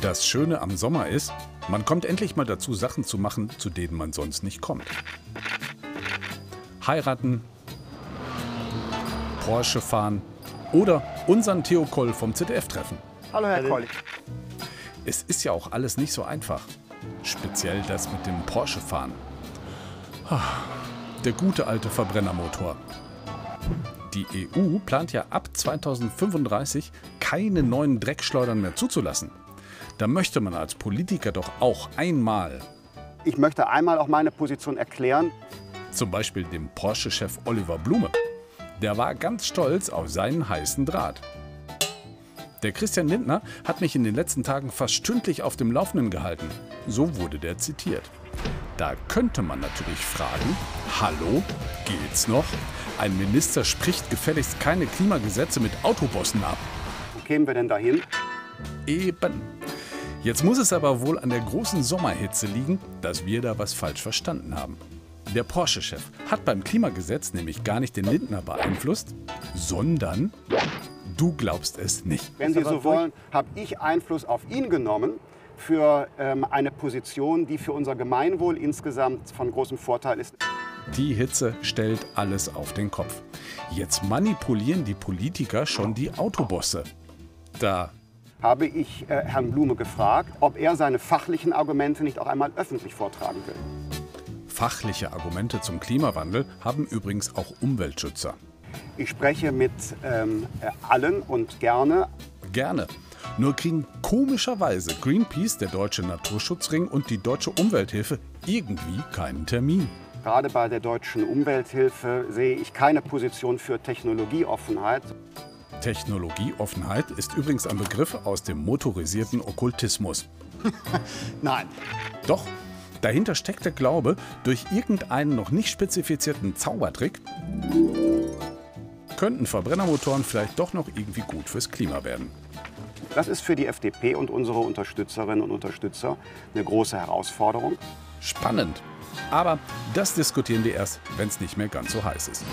Das Schöne am Sommer ist, man kommt endlich mal dazu, Sachen zu machen, zu denen man sonst nicht kommt. Heiraten, Porsche fahren oder unseren Theo Koll vom ZDF treffen. Hallo Herr Koll. Es ist ja auch alles nicht so einfach. Speziell das mit dem Porsche fahren. Ah, Der gute alte Verbrennermotor. Die EU plant ja ab 2035 keine neuen Dreckschleudern mehr zuzulassen. Da möchte man als Politiker doch auch einmal, Ich möchte einmal auch meine Position erklären. zum Beispiel dem Porsche-Chef Oliver Blume. Der war ganz stolz auf seinen heißen Draht. Der Christian Lindner hat mich in den letzten Tagen fast stündlich auf dem Laufenden gehalten. So wurde der zitiert. Da könnte man natürlich fragen, hallo, geht's noch? Ein Minister spricht gefälligst keine Klimagesetze mit Autobossen ab. Wo kämen wir denn dahin? Eben. Jetzt muss es aber wohl an der großen Sommerhitze liegen, dass wir da was falsch verstanden haben. Der Porsche-Chef hat beim Klimagesetz nämlich gar nicht den Lindner beeinflusst, sondern du glaubst es nicht. Wenn Sie so wollen, habe ich Einfluss auf ihn genommen für ähm, eine Position, die für unser Gemeinwohl insgesamt von großem Vorteil ist. Die Hitze stellt alles auf den Kopf. Jetzt manipulieren die Politiker schon die Autobosse. Da Habe ich äh, Herrn Blume gefragt, ob er seine fachlichen Argumente nicht auch einmal öffentlich vortragen will. fachliche Argumente zum Klimawandel haben übrigens auch Umweltschützer. Ich spreche mit ähm, äh, allen und gerne. Gerne. Nur kriegen komischerweise Greenpeace, der Deutsche Naturschutzring und die Deutsche Umwelthilfe irgendwie keinen Termin. Gerade bei der deutschen Umwelthilfe sehe ich keine Position für Technologieoffenheit. Technologieoffenheit ist übrigens ein Begriff aus dem motorisierten Okkultismus. Nein, Doch, dahinter steckt der Glaube, durch irgendeinen noch nicht spezifizierten Zaubertrick könnten Verbrennermotoren vielleicht doch noch irgendwie gut fürs Klima werden. das ist für die FDP und unsere Unterstützerinnen und Unterstützer eine große Herausforderung. Spannend. Aber das diskutieren wir erst, wenn es nicht mehr ganz so heiß ist.